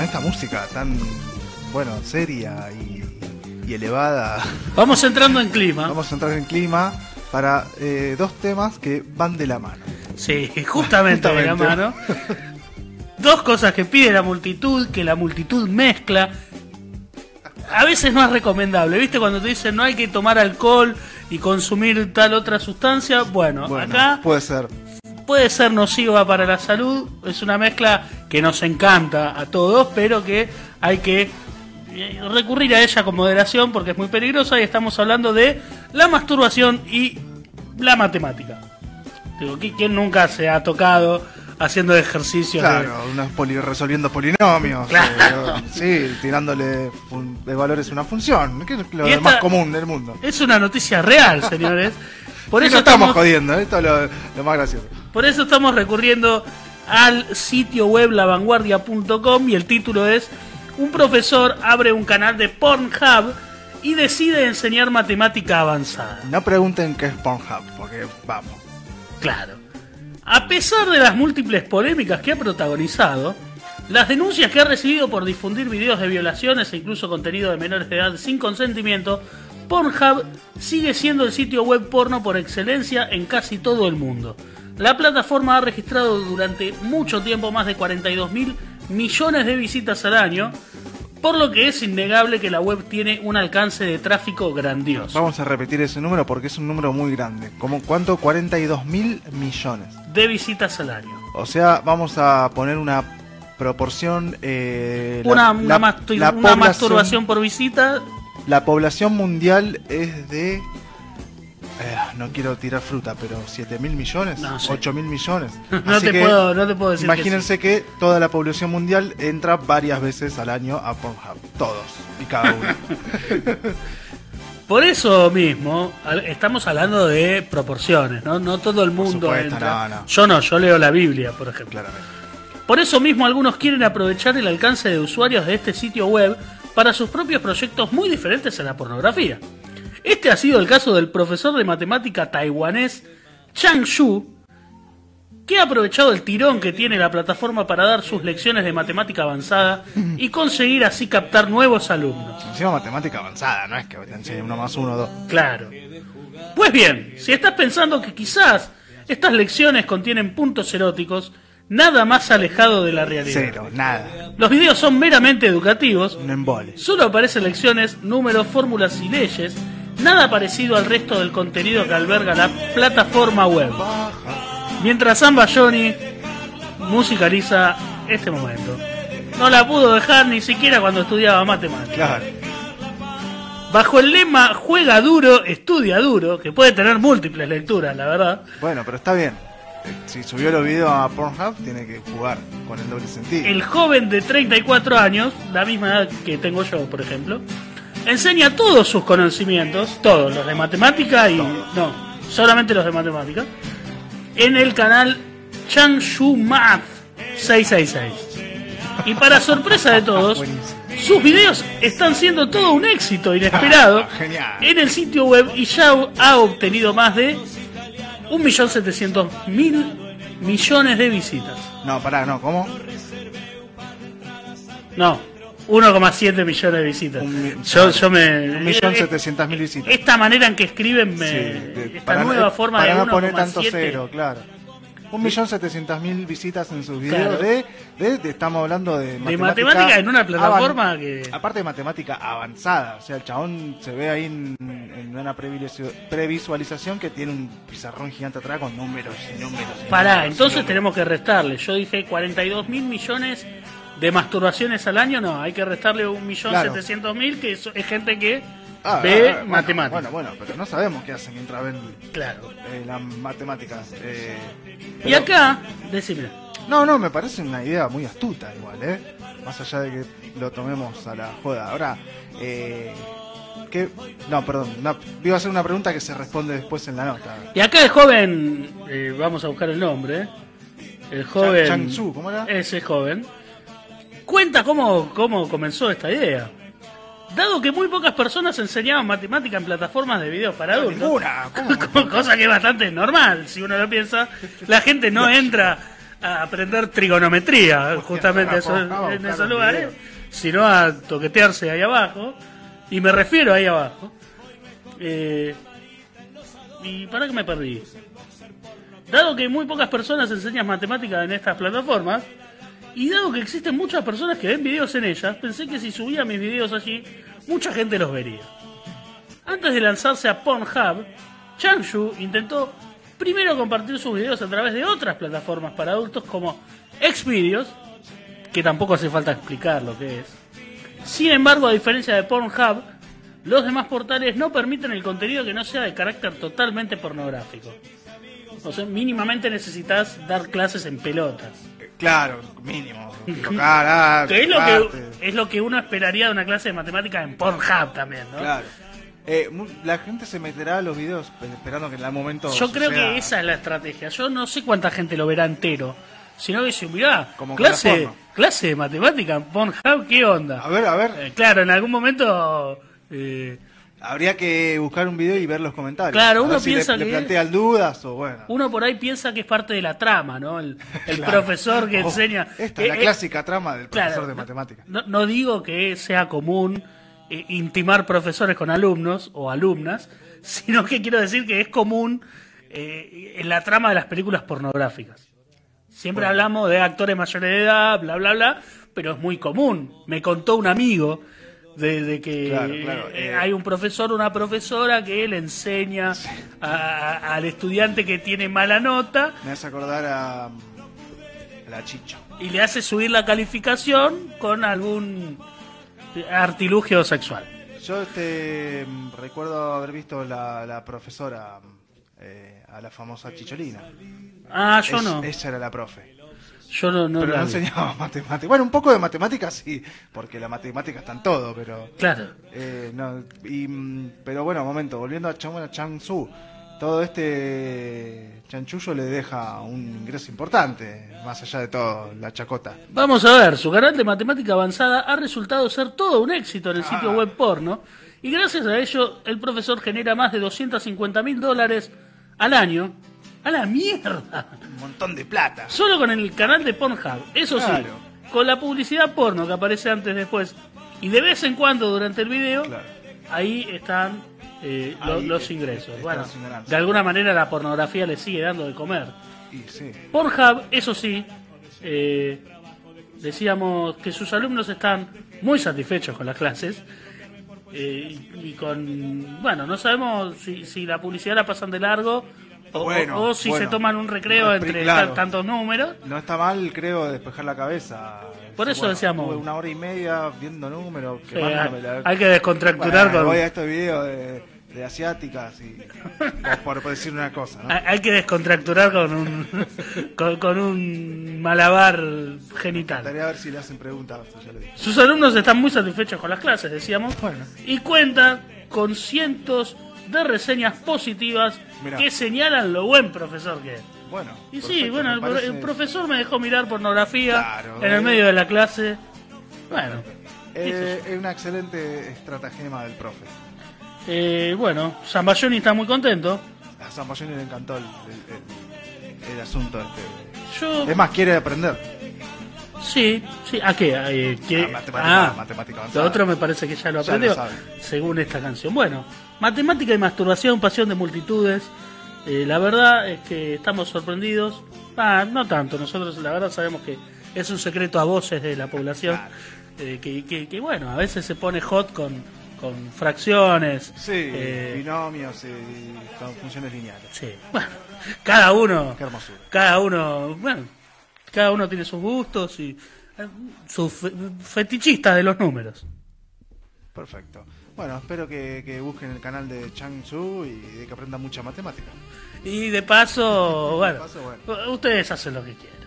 con esta música tan, bueno, seria y, y elevada, Vamos entrando en clima. vamos a entrar en clima para eh, dos temas que van de la mano. Sí, justamente, de la Justamente. mano. Dos cosas que pide la multitud, que la multitud mezcla. A veces no es recomendable, ¿viste? Cuando te dicen no hay que tomar alcohol y consumir tal otra sustancia. Bueno, Bueno, acá puede ser. Puede ser nociva para la salud. Es una mezcla que nos encanta a todos, pero que hay que eh, recurrir a ella con moderación porque es muy peligrosa y estamos hablando de la masturbación y la matemática. Digo, ¿qui- ¿quién nunca se ha tocado haciendo ejercicios? de- Claro, unos poli- resolviendo polinomios, Claro. eh, sí, tirándole de valores una función, que es lo Y más común del mundo. Es una noticia real, señores. Por Sí, eso no estamos estamos, jodiendo, esto es lo, lo más gracioso. Por eso estamos recurriendo al sitio web lavanguardia.com y el título es Un profesor abre un canal de Pornhub y decide enseñar matemática avanzada. No pregunten qué es Pornhub, porque vamos. Claro. A pesar de las múltiples polémicas que ha protagonizado, las denuncias que ha recibido por difundir videos de violaciones e incluso contenido de menores de edad sin consentimiento, Pornhub sigue siendo el sitio web porno por excelencia en casi todo el mundo. La plataforma ha registrado durante mucho tiempo más de 42 mil millones de visitas al año, por lo que es innegable que la web tiene un alcance de tráfico grandioso. Vamos a repetir ese número porque es un número muy grande. ¿Cómo, ¿Cuánto? 42 mil millones. De visitas al año. O sea, vamos a poner una proporción... eh, la- Una, la- una mastur- la una población- masturbación por visita La población mundial es de... eh, no quiero tirar fruta, pero 7 mil millones, No sé. 8 mil millones. No te que puedo- no te puedo decir que Imagínense que, toda la población mundial entra varias veces al año a Pornhub. Todos y cada uno. Por eso mismo, estamos hablando de proporciones, ¿no? No todo el mundo supuesto, entra. no, no. Yo no, yo leo la Biblia, por ejemplo. Claramente. Por eso mismo algunos quieren aprovechar el alcance de usuarios de este sitio web para sus propios proyectos muy diferentes a la pornografía. Este ha sido el caso del profesor de matemática taiwanés Chang Shu, que ha aprovechado el tirón que tiene la plataforma para dar sus lecciones de matemática avanzada y conseguir así captar nuevos alumnos. Encima matemática avanzada, no es que te enseñe uno más uno o dos. Claro. Pues bien, si estás pensando que quizás estas lecciones contienen puntos eróticos, nada más alejado de la realidad. Cero, nada. Los videos son meramente educativos, Un embole. solo aparecen lecciones, números, fórmulas y leyes, nada parecido al resto del contenido que alberga la plataforma web. Mientras Samba Johnny musicaliza este momento. No la pudo dejar ni siquiera cuando estudiaba matemáticas. Claro. Bajo el lema Juega duro, estudia duro, que puede tener múltiples lecturas, la verdad. Bueno, pero está bien. Eh, Si subió los videos a Pornhub, tiene que jugar con el doble sentido. El joven de 34 años, la misma edad que tengo yo, por ejemplo, enseña todos sus conocimientos, todos, los de matemática y... No, solamente los de matemática, en el canal Changshu Math 666. Y para sorpresa de todos, sus videos están siendo todo un éxito inesperado en el sitio web y ya ha obtenido más de 1.700.000 millones de visitas. No, pará, no, ¿cómo? No, 1,7 millones de visitas. Un yo, yo me. Un millón setecientas mil visitas. Esta manera en que escriben me. Sí, de- esta para, nueva forma para de no poner tanto 1,7. cero, claro. Un millón setecientas mil visitas en sus videos Claro. de, de, de- estamos hablando de matemática en una plataforma que- aparte de matemática avanzada, o sea el chabón se ve ahí en, en una previsu- previsualización que tiene un pizarrón gigante atrás con números y números. y Pará, números entonces números. tenemos que restarle. Yo dije 42 mil millones de masturbaciones al año. No, hay que restarle un millón Claro. setecientos mil, que es, es gente que Ah, ve ah, ah, bueno, matemáticas. Bueno, bueno, pero no sabemos qué hacen mientras ven Claro. eh, las matemáticas. eh, Y acá, decime. No, no, me parece una idea muy astuta igual, ¿eh? Más allá de que lo tomemos a la joda. Ahora, eh, ¿qué? No, perdón, no, iba a hacer una pregunta que se responde después en la nota. Y acá el joven, eh, vamos a buscar el nombre, ¿eh? el joven, Chang Tzu, ¿cómo era? ese joven, cuenta cómo, cómo comenzó esta idea. Dado que muy pocas personas enseñaban matemática en plataformas de videos para adultos, cosa que es bastante normal, si uno lo piensa, la gente no entra a aprender trigonometría, justamente eso- en esos lugares, sino a toquetearse ahí abajo. Y me refiero ahí abajo. Eh, ¿Y para qué me perdí? Dado que muy pocas personas enseñan matemáticas en estas plataformas, y dado que existen muchas personas que ven videos en ellas, pensé que si subía mis videos allí, mucha gente los vería. Antes de lanzarse a Pornhub, Changshu intentó primero compartir sus videos a través de otras plataformas para adultos como Xvideos, que tampoco hace falta explicar lo que es. Sin embargo, a diferencia de Pornhub, los demás portales no permiten el contenido que no sea de carácter totalmente pornográfico. O sea, mínimamente necesitas dar clases en pelotas. Claro, mínimo. Tocar, Que es lo que, es lo que uno esperaría de una clase de matemáticas en Pornhub también, ¿no? Claro. Eh, la gente se meterá a los videos esperando que en algún momento. Yo creo que esa es la estrategia. Yo no sé cuánta gente lo verá entero. Sino que dice, mirá, Como clase, clase de matemática en Pornhub, ¿qué onda? A ver, a ver. Eh, claro, en algún momento... eh, Habría que buscar un video y ver los comentarios. Claro, uno si piensa le, que- plantean dudas o bueno. uno por ahí piensa que es parte de la trama, ¿no? El, el Claro. profesor que Oh, enseña... Esta eh, es la eh, clásica trama del claro, profesor de matemáticas. No, no digo que sea común eh, intimar profesores con alumnos o alumnas, sino que quiero decir que es común eh, en la trama de las películas pornográficas. Siempre Bueno. hablamos de actores mayores de edad, bla, bla, bla, pero es muy común. Me contó un amigo de, de que Claro, claro, eh, eh. hay un profesor una profesora que le enseña a- a- al estudiante que tiene mala nota Me hace acordar a, a la chicha. y le hace subir la calificación con algún artilugio sexual. Yo este recuerdo haber visto la, la profesora eh, a la famosa Chicholina. Ah, yo Es- no. Ella era la profe. Yo no, no pero no vi. enseñaba matemáticas. Bueno, un poco de matemáticas sí, porque la matemática está en todo, pero. Claro. eh, no, y, mm, pero bueno, momento, volviendo a Chang, bueno, Changsu, todo este chanchullo le deja un ingreso importante, más allá de todo, la chacota. Vamos a ver, su canal de matemática avanzada ha resultado ser todo un éxito en el sitio Ah. web porno y gracias a ello el profesor genera más de 250 mil dólares al año. ¡A la mierda! Un montón de plata. Solo con el canal de Pornhub. Eso Claro. sí, con la publicidad porno que aparece antes, después y de vez en cuando durante el video, Claro. ahí están eh, Ahí los ingresos. Bueno, de alguna manera la pornografía le sigue dando de comer. Sí. Pornhub, eso sí, eh, decíamos que sus alumnos están muy satisfechos con las clases. eh, y, y con. Bueno, no sabemos si, si la publicidad la pasan de largo o, Bueno, o- o si bueno. se toman un recreo No, entre claro. tantos números. No está mal, creo, despejar la cabeza. Por eso decíamos- Una hora y media viendo números. Sí, la- hay, hay que descontracturar con. Voy a estos videos de, de asiáticas y. por, por decir una cosa, ¿no? hay- que descontracturar con un con, con un malabar genital. A ver si le hacen preguntas. Sus alumnos están muy satisfechos con las clases, decíamos, Bueno. y cuentan con cientos de reseñas positivas Mirá. que señalan lo buen profesor que es. Bueno. Y sí, bueno, el, parece- el profesor me dejó mirar pornografía Claro, en el eh. medio de la clase. Bueno, Eh, es una excelente estratagema del profe. Eh, bueno, Zambayoni está muy contento. A San Bayoni le encantó el, el- el- el asunto este. Yo, Es más, quiere aprender. Sí, sí, ¿a qué? Eh, que- Ah, matemática- ah, matemática Lo otro me parece que ya lo Ya lo aprendió, sabe. según esta canción. Bueno, matemática y masturbación, pasión de multitudes. Eh, la verdad es que estamos sorprendidos. Ah, no tanto, nosotros la verdad sabemos que es un secreto a voces de la población. eh, que, que- que, bueno, a veces se pone hot con, con fracciones. Sí, binomios y con funciones lineales. sí. Bueno, cada uno, Qué hermosura. cada uno, bueno, cada uno tiene sus gustos y eh, sus fe- fetichistas de los números. Perfecto. Bueno, espero que, que busquen el canal de Chang Su y de que aprendan mucha matemática. Y de paso, bueno, paso, bueno. ustedes hacen lo que quieren.